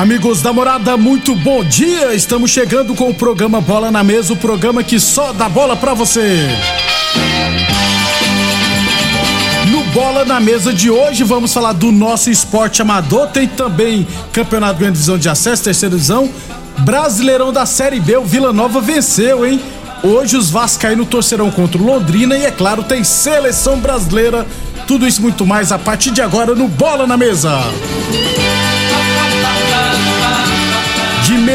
Amigos da morada, muito bom dia! Estamos chegando com o programa Bola na Mesa o programa que só dá bola pra você. No Bola na Mesa de hoje, vamos falar do nosso esporte amador. Tem também Campeonato Grande Divisão de Acesso, terceira divisão. Brasileirão da Série B, o Vila Nova venceu, hein? Hoje os Vascaínos torcerão contra o Londrina e, é claro, tem seleção brasileira. Tudo isso muito mais a partir de agora no Bola na Mesa.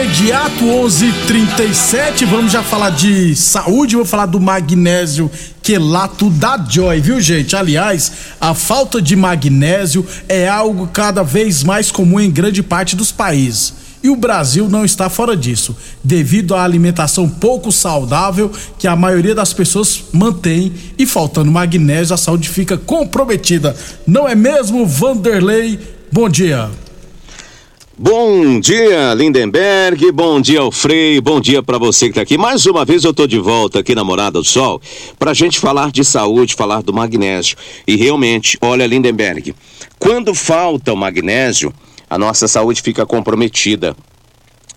Imediato, 11:37, vamos já falar de saúde, vou falar do magnésio quelato da Joy, viu gente? Aliás, a falta de magnésio é algo cada vez mais comum em grande parte dos países. E o Brasil não está fora disso, devido à alimentação pouco saudável que a maioria das pessoas mantém e faltando magnésio, a saúde fica comprometida. Não é mesmo, Vanderlei? Bom dia. Bom dia, Lindenberg. Bom dia, Alfrei. Bom dia para você que tá aqui. Mais uma vez eu tô de volta aqui na Morada do Sol pra gente falar de saúde, falar do magnésio. E realmente, olha, Lindenberg, quando falta o magnésio, a nossa saúde fica comprometida.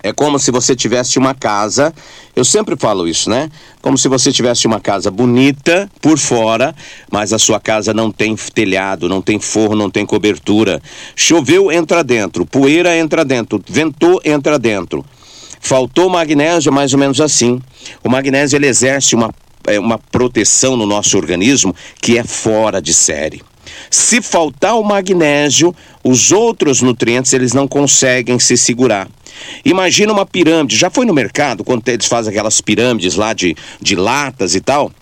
É como se você tivesse uma casa, eu sempre falo isso, né? Como se você tivesse uma casa bonita por fora, mas a sua casa não tem telhado, não tem forro, não tem cobertura. Choveu, entra dentro, poeira entra dentro, ventou, entra dentro. Faltou magnésio, mais ou menos assim. O magnésio ele exerce uma, é, uma proteção no nosso organismo que é fora de série. Se faltar o magnésio, os outros nutrientes eles não conseguem se segurar. Imagina uma pirâmide. Já foi no mercado quando eles fazem aquelas pirâmides lá de, de latas e tal?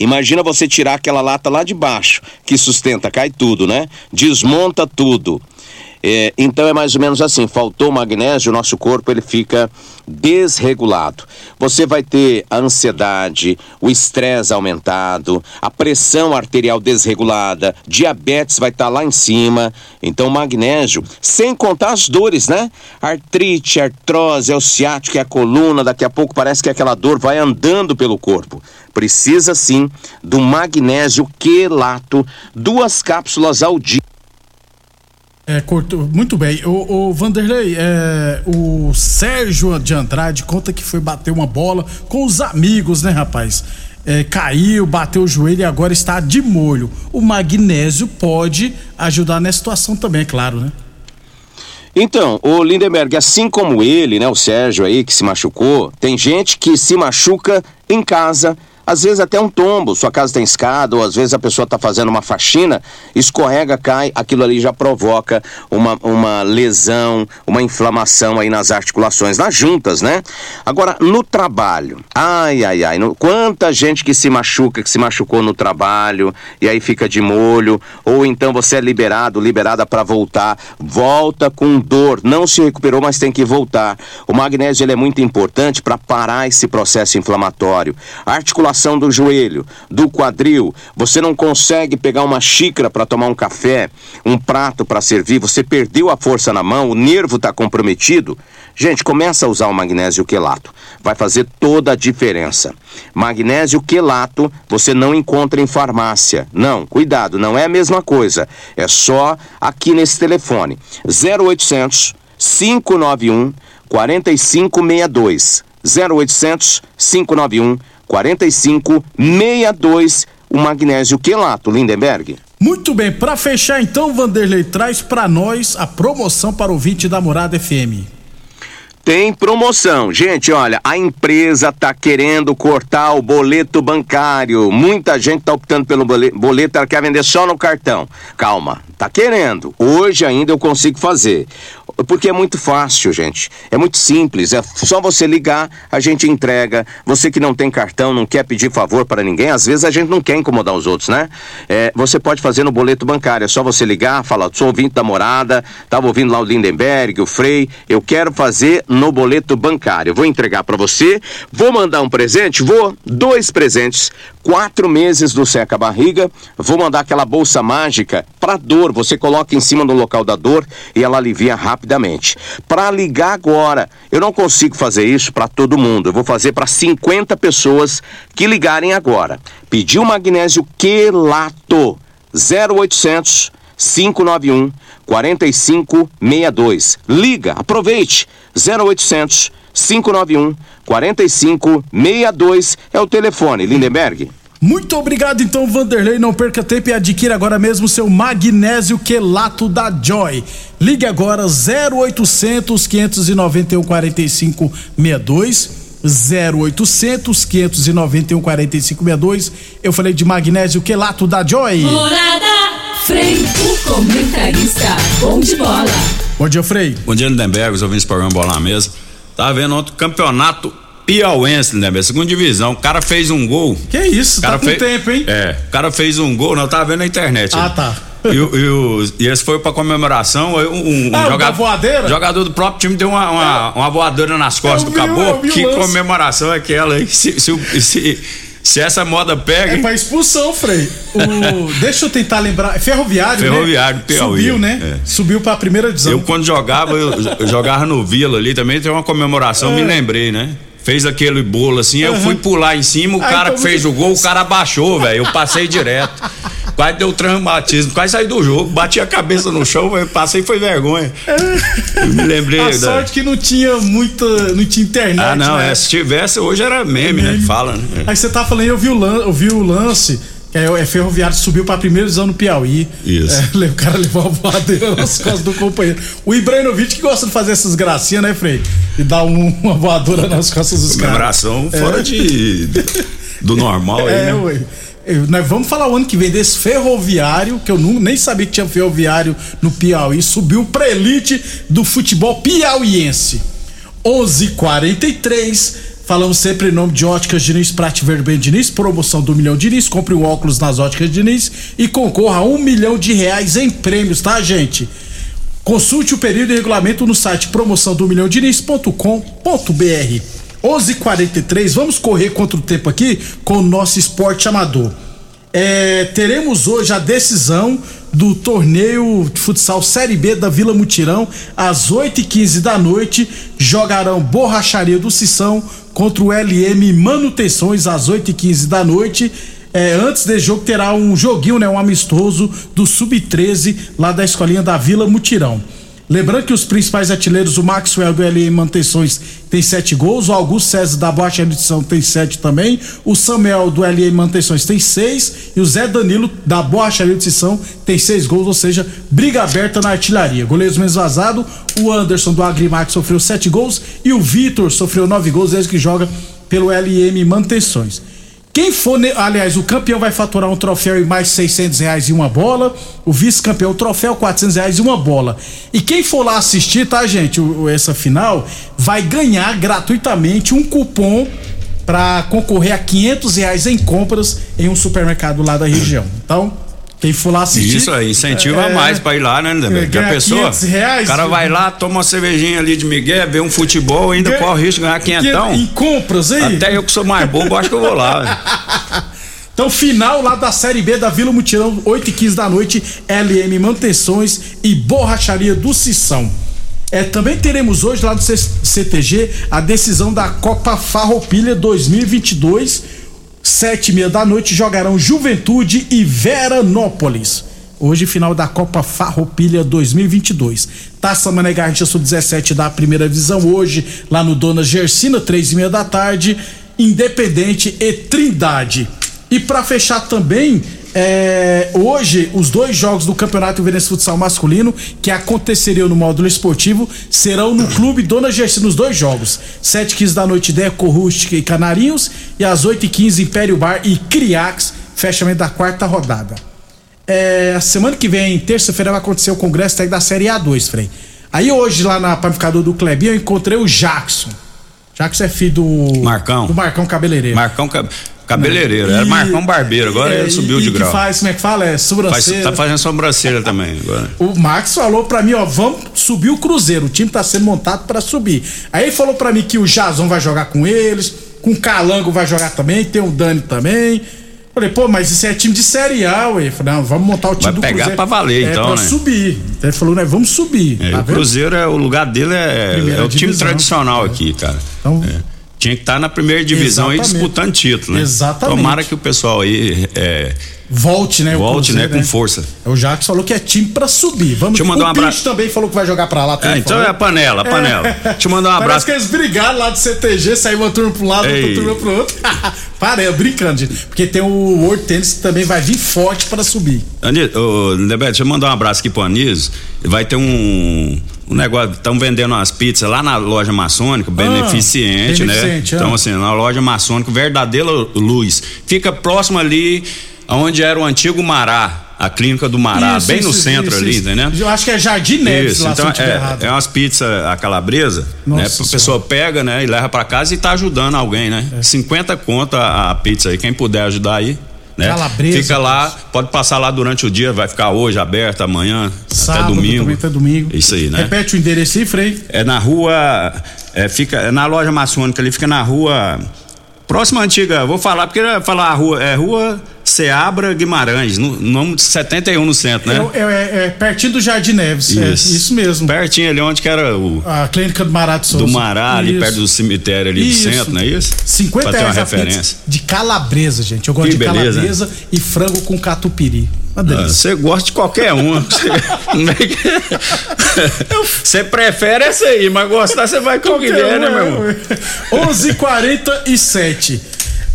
Imagina você tirar aquela lata lá de baixo, que sustenta, cai tudo, né? Desmonta tudo. É, então é mais ou menos assim, faltou magnésio, o nosso corpo ele fica desregulado. Você vai ter a ansiedade, o estresse aumentado, a pressão arterial desregulada, diabetes vai estar tá lá em cima. Então magnésio, sem contar as dores, né? Artrite, artrose, é o ciático, é a coluna, daqui a pouco parece que aquela dor vai andando pelo corpo. Precisa sim do magnésio quelato, duas cápsulas ao dia. É, cortou. Muito bem. O, o Vanderlei, é, o Sérgio de Andrade conta que foi bater uma bola com os amigos, né, rapaz? É, caiu, bateu o joelho e agora está de molho. O magnésio pode ajudar nessa situação também, é claro, né? Então, o Lindenberg, assim como ele, né, o Sérgio aí que se machucou, tem gente que se machuca em casa às vezes até um tombo, sua casa tem escada, ou às vezes a pessoa está fazendo uma faxina, escorrega, cai, aquilo ali já provoca uma, uma lesão, uma inflamação aí nas articulações, nas juntas, né? Agora, no trabalho, ai, ai, ai, no, quanta gente que se machuca, que se machucou no trabalho, e aí fica de molho, ou então você é liberado, liberada para voltar, volta com dor, não se recuperou, mas tem que voltar. O magnésio ele é muito importante para parar esse processo inflamatório. A articulação do joelho, do quadril. Você não consegue pegar uma xícara para tomar um café, um prato para servir, você perdeu a força na mão, o nervo está comprometido. Gente, começa a usar o magnésio quelato. Vai fazer toda a diferença. Magnésio quelato você não encontra em farmácia. Não, cuidado, não é a mesma coisa. É só aqui nesse telefone. 0800 591 4562. 0800 591 4562, o magnésio quelato, Lindenberg. Muito bem, para fechar então, Vanderlei traz para nós a promoção para o ouvinte da Morada FM. Tem promoção. Gente, olha, a empresa tá querendo cortar o boleto bancário. Muita gente tá optando pelo boleto, ela quer vender só no cartão. Calma, tá querendo. Hoje ainda eu consigo fazer. Porque é muito fácil, gente. É muito simples. É só você ligar, a gente entrega. Você que não tem cartão, não quer pedir favor para ninguém, às vezes a gente não quer incomodar os outros, né? É, você pode fazer no boleto bancário. É só você ligar, falar, sou ouvinte da morada, tava ouvindo lá o Lindenberg, o Frei. Eu quero fazer no boleto bancário. Vou entregar para você, vou mandar um presente, vou, dois presentes, quatro meses do seca barriga, vou mandar aquela bolsa mágica para dor. Você coloca em cima do local da dor e ela alivia rapidamente. Para ligar agora, eu não consigo fazer isso para todo mundo. Eu vou fazer para 50 pessoas que ligarem agora. Pediu magnésio quelato 0800 591 4562. Liga, aproveite. 0800 591 4562 é o telefone. Lindenberg. Muito obrigado então, Vanderlei. Não perca tempo e adquira agora mesmo seu magnésio quelato da Joy. Ligue agora 0800 591 4562. 0800 591 4562. Eu falei de magnésio quelato da Joy. Morada Frei, Bom dia, Frei. Bom dia, Lindenberg, os ouvintes do programa Bola na Mesa. Tava vendo outro campeonato piauense, Lindenberg, segunda divisão. O cara fez um gol. Que isso, cara tá com tempo, hein? É, o cara fez um gol, não, eu tava vendo na internet. Ah, tá. E, e, e, esse foi pra comemoração. Um, um ah, jogador, jogador do próprio time deu uma, uma, uma voadora nas costas eu do caboclo. Que comemoração é aquela aí? Se, se, se, se essa moda pega. É pra expulsão, Frei. O, deixa eu tentar lembrar. É ferroviário, ferroviário né? Piauí. Subiu, né? É. Subiu pra primeira divisão. Eu, quando jogava, eu, eu jogava no Vila ali também, tem uma comemoração, é. me lembrei, né? Fez aquele bolo assim, uhum. eu fui pular em cima, o cara que fez o gol, o cara abaixou, velho. Eu passei direto. Quase deu traumatismo, quase saí do jogo, bati a cabeça no chão, eu passei foi vergonha. Eu me lembrei. A da... sorte que não tinha muita. não tinha internet. Ah, não, né? é, se tivesse, hoje era meme, né? Fala, né? Aí você tá falando, eu vi o, lan, eu vi o lance. É, é ferroviário, subiu pra primeira divisão no Piauí. Isso. É, o cara levou a voadeira nas costas do companheiro. O Ibrahimovic que gosta de fazer essas gracinhas, né, Frei? E dar um, uma voadora nas costas dos caras. Comemoração fora é. de. do normal aí, é, né? Ué nós vamos falar o ano que vem desse ferroviário, que eu não, nem sabia que tinha ferroviário no Piauí, subiu pra elite do futebol piauiense. 11:43 Falamos sempre em nome de Óticas Diniz, Prate Verben Diniz, promoção do Milhão Diniz. Compre um óculos nas Óticas Diniz e concorra a um milhão de reais em prêmios, tá, gente? Consulte o período e regulamento no site promoção do milhão Diniz.com.br. 11:43 vamos correr contra o tempo aqui com o nosso esporte amador. É, teremos hoje a decisão do torneio de futsal Série B da Vila Mutirão. Às 8h15 da noite, jogarão Borracharia do Sissão contra o LM Manutenções às 8h15 da noite. É, antes desse jogo terá um joguinho, né, um amistoso do Sub-13 lá da escolinha da Vila Mutirão. Lembrando que os principais artilheiros, o Maxwell do LM Manutenções tem sete gols, o Augusto César da Baixa Edição tem sete também, o Samuel do LM Manutenções tem seis e o Zé Danilo da Baixa Edição tem seis gols, ou seja, briga aberta na artilharia. Goleiros menos vazado, o Anderson do Agrimax sofreu sete gols e o Vitor sofreu nove gols desde que joga pelo LM Manutenções. Quem for, aliás, o campeão vai faturar um troféu e mais 600 reais e uma bola. O vice-campeão, troféu 400 reais e uma bola. E quem for lá assistir, tá, gente, essa final, vai ganhar gratuitamente um cupom para concorrer a 500 reais em compras em um supermercado lá da região. Então, quem for lá assistir. Isso aí, incentiva é, mais pra ir lá, né? É, a pessoa. Reais, o cara vai lá, toma uma cervejinha ali de Miguel, vê um futebol, ainda ganha, corre o risco de ganhar quinhentão. Em compras aí. Até eu que sou mais bobo, acho que eu vou lá. Então, final lá da Série B da Vila Mutirão, 8 e 15 da noite, LM Manutenções e Borracharia do Sissão. É, também teremos hoje lá do CTG a decisão da Copa Farroupilha 2022 sete e meia da noite jogarão Juventude e Veranópolis. Hoje, final da Copa Farroupilha 2022. Taça Mané Garrincha Sub-17 da primeira divisão. Hoje, lá no Dona Gersina, três e meia da tarde. Independente e Trindade. E para fechar também, É, hoje, os dois jogos do Campeonato Verense Futsal Masculino, que aconteceriam no módulo esportivo, serão no Clube Dona Gersi nos dois jogos. 7h15 da noite, Deco Rústica e Canarinhos, e às 8h15, Império Bar e Criax, fechamento da quarta rodada. É, a semana que vem, terça-feira, vai acontecer o congresso da Série A2, Frei. Aí hoje, lá na panificador do Clebinho, eu encontrei o Jackson. Jackson é filho do. Marcão. Do Marcão Cabeleireiro. Marcão Cab... Cabeleireiro. Era Marcão Barbeiro, agora é, ele subiu e- de grau. Faz, como é que fala? É Faz- sobrancelha. tá fazendo sobrancelha também agora. O Max falou pra mim, ó, vamos subir o Cruzeiro. O time tá sendo montado pra subir. Aí ele falou pra mim que o Jazão vai jogar com eles, com o Calango vai jogar também, tem o Dani também. Falei, pô, mas isso é time de Série A, ué. Falei, não, vamos montar o time Vai do pegar Cruzeiro. pra valer, é, então, pra né? subir. Ele falou, né, vamos subir. É, tá o vendo? Cruzeiro, é, o lugar dele é, é o time divisão. tradicional aqui, cara. Então- É. Tinha que estar na primeira divisão Exatamente. disputando título, né? Exatamente. Tomara que o pessoal aí é, Volte, né? volte, né, Cruzeiro, com força. O Jacques falou que é time pra subir. Vamos Deixa eu mandar um abraço. também falou que vai jogar pra lá. É, também então falou. é a panela, a panela. Deixa eu mandar um Parece abraço. que eles brigaram lá do CTG, saiu uma turma um lado, outra Ei. turma pro outro. Para, é brincando, gente. Porque tem o World Tennis que também vai vir forte pra subir. Anísio, ô, Nebeto, deixa eu mandar um abraço aqui pro Anísio. Vai ter um, negócio, estão vendendo umas pizzas lá na loja maçônica, beneficente, né? beneficente, ah. Então, assim, na loja maçônica, verdadeira luz. Fica próximo ali onde era o antigo Mará, a clínica do Mará, Isso, bem no isso, centro isso, ali, isso. entendeu? Eu acho que é Jardim Neves Isso, lá, então é, é umas pizzas a calabresa, Nossa né? A Senhora. pessoa pega, né, e leva pra casa e tá ajudando alguém, né? É. 50 conto a, a pizza aí, quem puder ajudar aí, né? Calabresa, Fica lá, pode passar lá durante o dia, vai ficar hoje aberto, amanhã, Sábado até domingo. também, até domingo. Isso aí, né? Repete o endereço aí, Frei. É na rua, é, fica é na loja maçônica ali, fica na rua próxima antiga, vou falar porque falar a rua, é rua Seabra Guimarães, no, nome 71 no centro, né? É, é- é pertinho do Jardim Neves. É, isso mesmo. Pertinho ali onde que era o A clínica do Mará de Souza. do Mará, ali Isso. perto do cemitério ali Isso. do centro, não é isso? 50 pra ter uma referência. de calabresa, gente. Eu gosto Que de beleza, calabresa e frango com catupiry. Ah. Você gosta de qualquer uma. Você- é que- Você prefere essa aí, mas gostar você vai com o Guilherme, né, meu irmão? 11:47.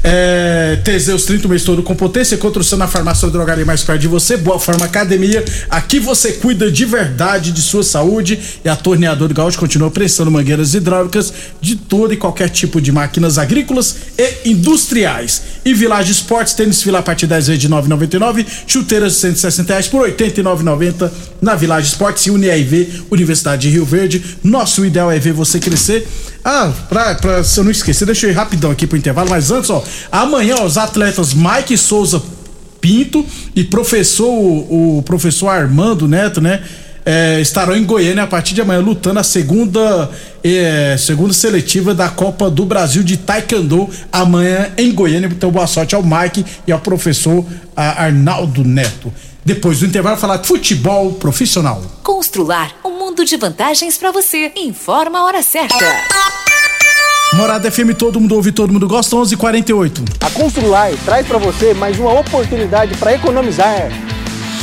É, Teseus 30 o mês todo com potência, construção na farmácia ou drogaria mais perto de você, Boa Forma Academia. Aqui você cuida de verdade de sua saúde e a Torneador do Gaúcho continua prestando mangueiras hidráulicas de todo e qualquer tipo de máquinas agrícolas e industriais. E Village Esportes, tênis fila a partir 10 vezes de 9,99, chuteiras de 160 reais por 89,90 na Village Esportes e UniRV, Universidade de Rio Verde. Nosso ideal é ver você crescer. Ah, pra, pra se eu não esquecer, deixa eu ir rapidão aqui pro intervalo, mas antes, ó, amanhã ó, os atletas Mike Souza Pinto e professor, o, o professor Armando Neto, né? é, estarão em Goiânia a partir de amanhã lutando a segunda é, segunda seletiva da Copa do Brasil de Taekwondo amanhã em Goiânia. Então boa sorte ao Mike e ao professor Arnaldo Neto. Depois do intervalo falar de futebol profissional. Constrular um mundo de vantagens para você. Informa a hora certa. Morada FM, todo mundo ouve, todo mundo gosta, 11:48. A Constrular traz para você mais uma oportunidade para economizar.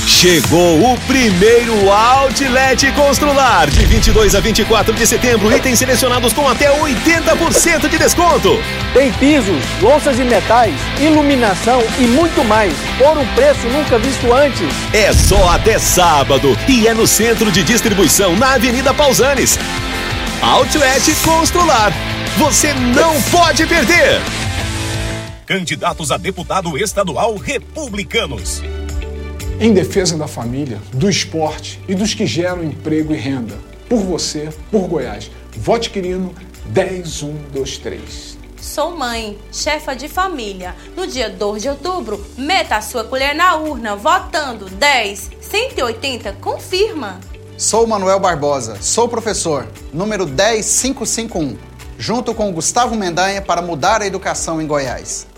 Chegou o primeiro Outlet Constrular. De 22 a 24 de setembro, itens selecionados com até 80% de desconto. Tem pisos, louças e metais, iluminação e muito mais, por um preço nunca visto antes. É só até sábado e é no centro de distribuição na Avenida Pausanes. Outlet Constrular. Você não pode perder. Candidatos a deputado estadual republicanos. Em defesa da família, do esporte e dos que geram emprego e renda. Por você, por Goiás. Vote Quirino 10123. Sou mãe, chefa de família. No dia 2 de outubro, meta a sua colher na urna, votando 10, 180, confirma. Sou Manuel Barbosa, sou professor, número 10551, junto com Gustavo Mendanha para mudar a educação em Goiás.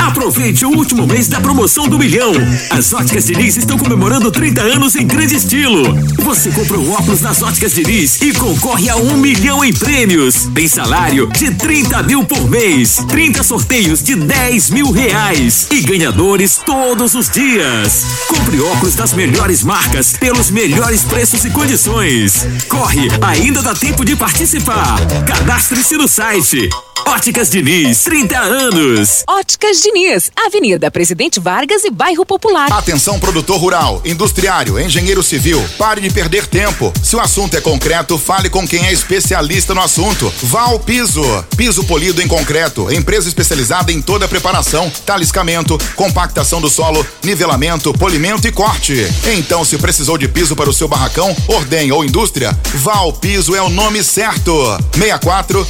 Aproveite o último mês da promoção do milhão. As óticas Diniz estão comemorando 30 anos em grande estilo. Você compra o óculos nas óticas Diniz e concorre a um milhão em prêmios. Tem salário de 30 mil por mês, 30 sorteios de 10 mil reais e ganhadores todos os dias. Compre óculos das melhores marcas pelos melhores preços e condições. Corre, ainda dá tempo de participar. Cadastre-se no site. Óticas Diniz, 30 anos. Óticas Diniz, Avenida Presidente Vargas e Bairro Popular. Atenção produtor rural, industriário, engenheiro civil, pare de perder tempo. Se o assunto é concreto, fale com quem é especialista no assunto. Val Piso, piso polido em concreto, empresa especializada em toda a preparação, taliscamento, compactação do solo, nivelamento, polimento e corte. Então, se precisou de piso para o seu barracão, ordem ou indústria, Val Piso é o nome certo. 64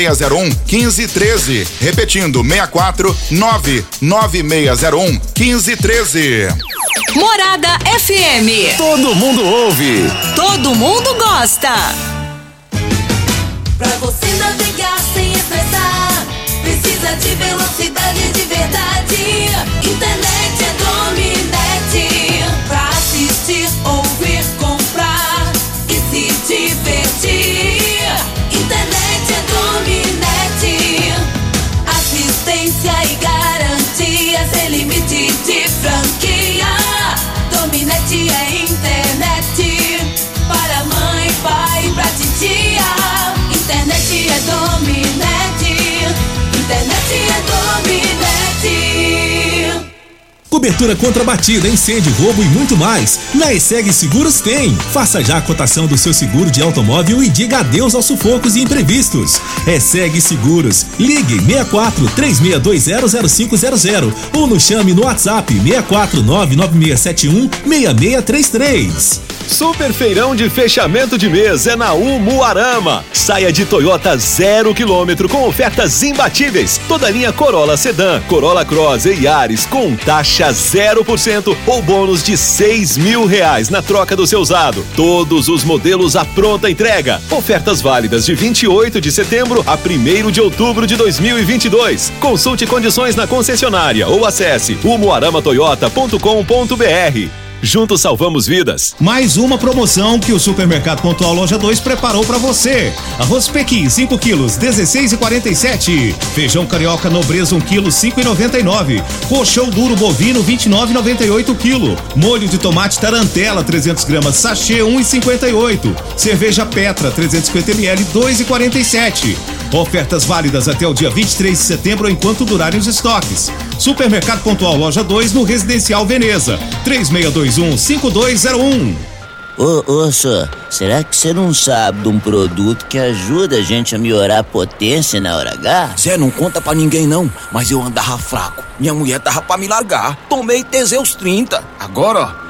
99601 1513. Repetindo, 64 99601 1513. Morada FM. Todo mundo ouve. Todo mundo gosta. Pra você navegar sem estressar, precisa de velocidade de verdade. Cobertura contra batida, incêndio, roubo e muito mais. Na ESEG Seguros tem. Faça já a cotação do seu seguro de automóvel e diga adeus aos sufocos e imprevistos. ESEG Seguros. Ligue 64 36200500 ou nos chame no WhatsApp 64 99671 6633. Super feirão de fechamento de mês é na Umuarama. Saia de Toyota zero quilômetro com ofertas imbatíveis. Toda linha Corolla Sedan, Corolla Cross e Yaris com taxa 0% ou bônus de seis mil reais na troca do seu usado. Todos os modelos à pronta entrega. Ofertas válidas de 28 de setembro a 1 de outubro de 2022. Consulte condições na concessionária ou acesse umuaramatoyota.com.br. Juntos salvamos vidas. Mais uma promoção que o Supermercado Pontual Loja 2 preparou para você. Arroz Pequim, 5 quilos, 16,47. Feijão carioca nobreza, 1 quilo, 5,99. Colchão duro bovino, 29,98 quilo. Molho de tomate tarantela, 300 gramas, sachê, 1,58. Cerveja Petra, 350 ml, 2,47. Ofertas válidas até o dia 23 de setembro enquanto durarem os estoques. Supermercado Pontual Loja 2 no Residencial Veneza. 3621-5201. Ô, ô, só, será que você não sabe de um produto que ajuda a gente a melhorar a potência na hora H? Zé, não conta pra ninguém não, mas eu andava fraco. Minha mulher tava pra me largar. Tomei Teseus 30. Agora, ó,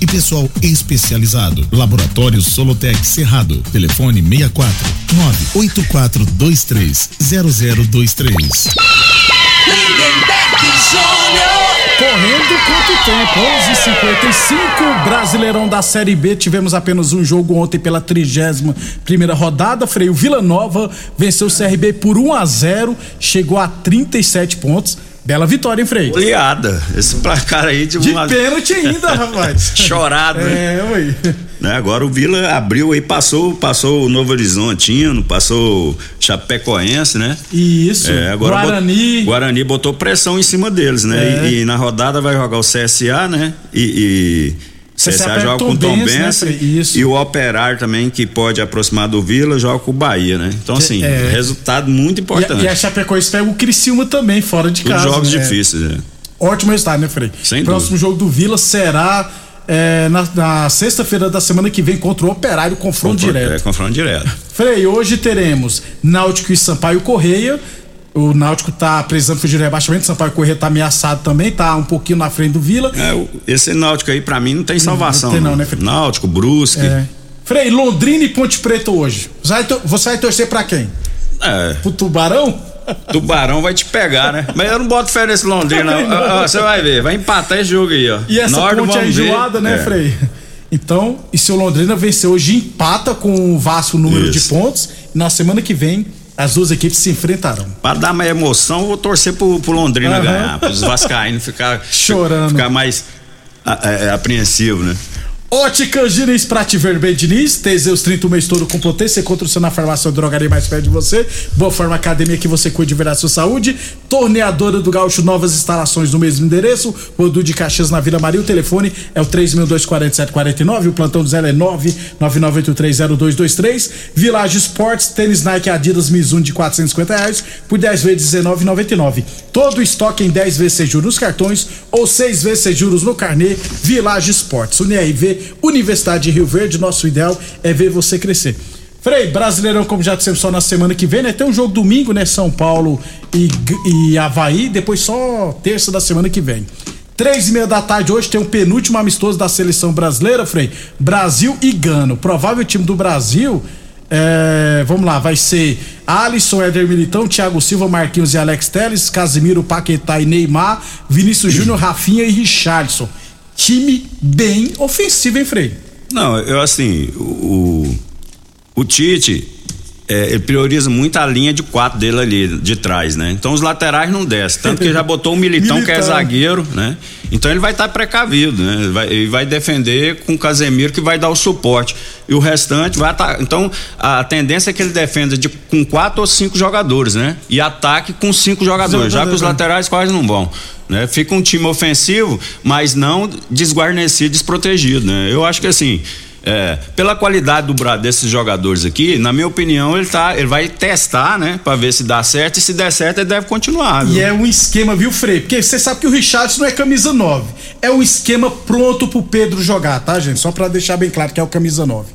e pessoal especializado. Laboratório Solotec Cerrado. Telefone 64 98423 0023. Correndo quanto tempo? 11:55 Brasileirão da Série B. Tivemos apenas um jogo ontem pela 31 primeira rodada. Freio Vila Nova venceu o CRB por 1 a 0, chegou a 37 pontos. Bela vitória, hein, Frei? Goleada. Esse placar aí de, De uma... pênalti ainda, rapaz. Chorado, né? É, ué. Né, Agora o Vila abriu aí, passou, passou o Novo Horizontino, passou o Chapecoense, né? Isso. É, agora Guarani. bot- Guarani botou pressão em cima deles, né? É. E, e na rodada vai jogar o CSA, né? E. e CSA joga com o Tom né, Frei? Isso. e o Operário também, que pode aproximar do Vila, joga com o Bahia, né? Então, assim, É. resultado muito importante. E, e a Chapecoense pega o Criciúma também, fora de Os casa. jogos né? difíceis, né? Ótimo resultado, né, Frei? Sem Próximo jogo do Vila será é, na, na sexta-feira da semana que vem contra o Operário, confronto direto. É, confronto direto. Frei, hoje teremos Náutico e Sampaio Correia. O Náutico tá precisando fugir do rebaixamento, o Sampaio Correia tá ameaçado também, tá um pouquinho na frente do Vila. É, esse Náutico aí, pra mim, não tem salvação. tem não, né, Felipe? Náutico, Brusque. É. Frei, Londrina e Ponte Preta hoje. Você vai, torcer pra quem? É. Pro Tubarão? Tubarão vai te pegar, né? Mas eu não boto fé nesse Londrina. Não. Você vai ver, vai empatar esse jogo aí, ó. E essa ponte é vamos ver, enjoada, né, é. Frei? Então, e se o Londrina vencer hoje, empata com o Vasco o número de Isso. pontos. E na semana que vem, as duas equipes se enfrentarão. Pra dar mais emoção, eu vou torcer pro, pro Londrina Aham. ganhar, pros Vascaínos ficar Chorando. Ficar mais a- é, apreensivo, né? Óticas Diniz, Prate Vermelho Diniz, Teseus 30 o mês todo com potência, encontra o seu na farmácia drogaria mais perto de você. Boa Forma Academia que você cuide de verdade sua saúde. Torneadora do Gaúcho, novas instalações no mesmo endereço. Rodu de Caxias na Vila Maria. O telefone é o 324749. O plantão do Zé é 999830223. Village Sports, tênis Nike Adidas Mizuno de 450 reais por 10 vezes R$19,99. Todo estoque em 10 vezes sem juros nos cartões ou 6 vezes sem juros no carnê. Village Sports, Universidade de Rio Verde. Nosso ideal é ver você crescer. Frei, Brasileirão, como já dissemos, só na semana que vem, né? Tem um jogo domingo, né? São Paulo e, e Havaí, depois só terça da semana que vem. Três e meia da tarde hoje tem o penúltimo amistoso da seleção brasileira, Frei. Brasil e Gana. O provável time do Brasil, é, vamos lá, vai ser Alisson, Éder Militão, Thiago Silva, Marquinhos e Alex Teles, Casimiro, Paquetá e Neymar, Vinícius Júnior, Rafinha e Richardson. Time bem ofensivo, hein, Frei? Não, eu assim, o, o Tite, é, ele prioriza muito a linha de quatro dele ali, de trás, né? Então os laterais não descem. Tanto que já botou o Militão, que é Militão. zagueiro, né? Então ele vai estar precavido, né? Vai, ele vai defender com o Casemiro, que vai dar o suporte. E o restante vai estar. Então a tendência é que ele defenda de, com quatro ou cinco jogadores, né? E ataque com cinco jogadores, já que os laterais quase não vão. Né? Fica um time ofensivo, mas não desguarnecido, desprotegido, né? Eu acho que assim. É, pela qualidade do desses jogadores aqui, na minha opinião, ele tá, ele vai testar, né, Pra ver se dá certo e se der certo ele deve continuar. E viu? é um esquema, viu, Frei? Porque você sabe que o Richardson não é camisa 9. É um esquema pronto pro Pedro jogar, tá, gente? Só pra deixar bem claro que é o camisa 9.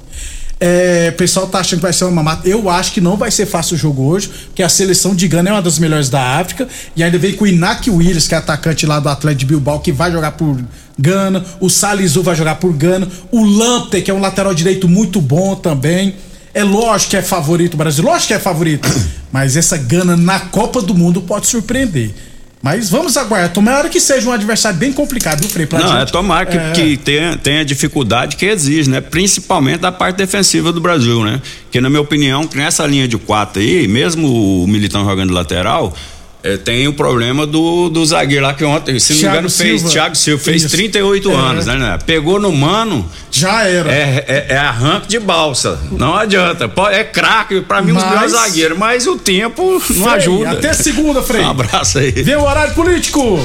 É, o pessoal tá achando que vai ser uma mamata. Eu acho que não vai ser fácil o jogo hoje, porque a seleção de Gana é uma das melhores da África. E ainda vem com o Inak Willis, que é atacante lá do Atlético de Bilbao, que vai jogar por Gana. O Salisu vai jogar por Gana. O Lamptey, que é um lateral direito muito bom também. É lógico que é favorito o Brasil, lógico que é favorito. Mas essa Gana na Copa do Mundo pode surpreender. Mas vamos aguardar. Tomara que seja um adversário bem complicado, viu, Frei? Pra Não, gente- é tomar que, É. que tenha, tenha dificuldade que exige, né? Principalmente da parte defensiva do Brasil, né? Que na minha opinião, nessa linha de quatro aí, mesmo o Militão jogando lateral, eh, tem o problema do, do zagueiro lá que ontem, se não me Thiago engano, fez Silva. Thiago Silva, fez Isso. 38 É. anos, né, né? Pegou no mano. Já era. É, é, é arranque de balsa. Não adianta. É craque, pra mim, um dos Mas- melhores zagueiros, mas o tempo não Frei, ajuda. Até segunda, Frei. Um abraço aí. Vê o horário político.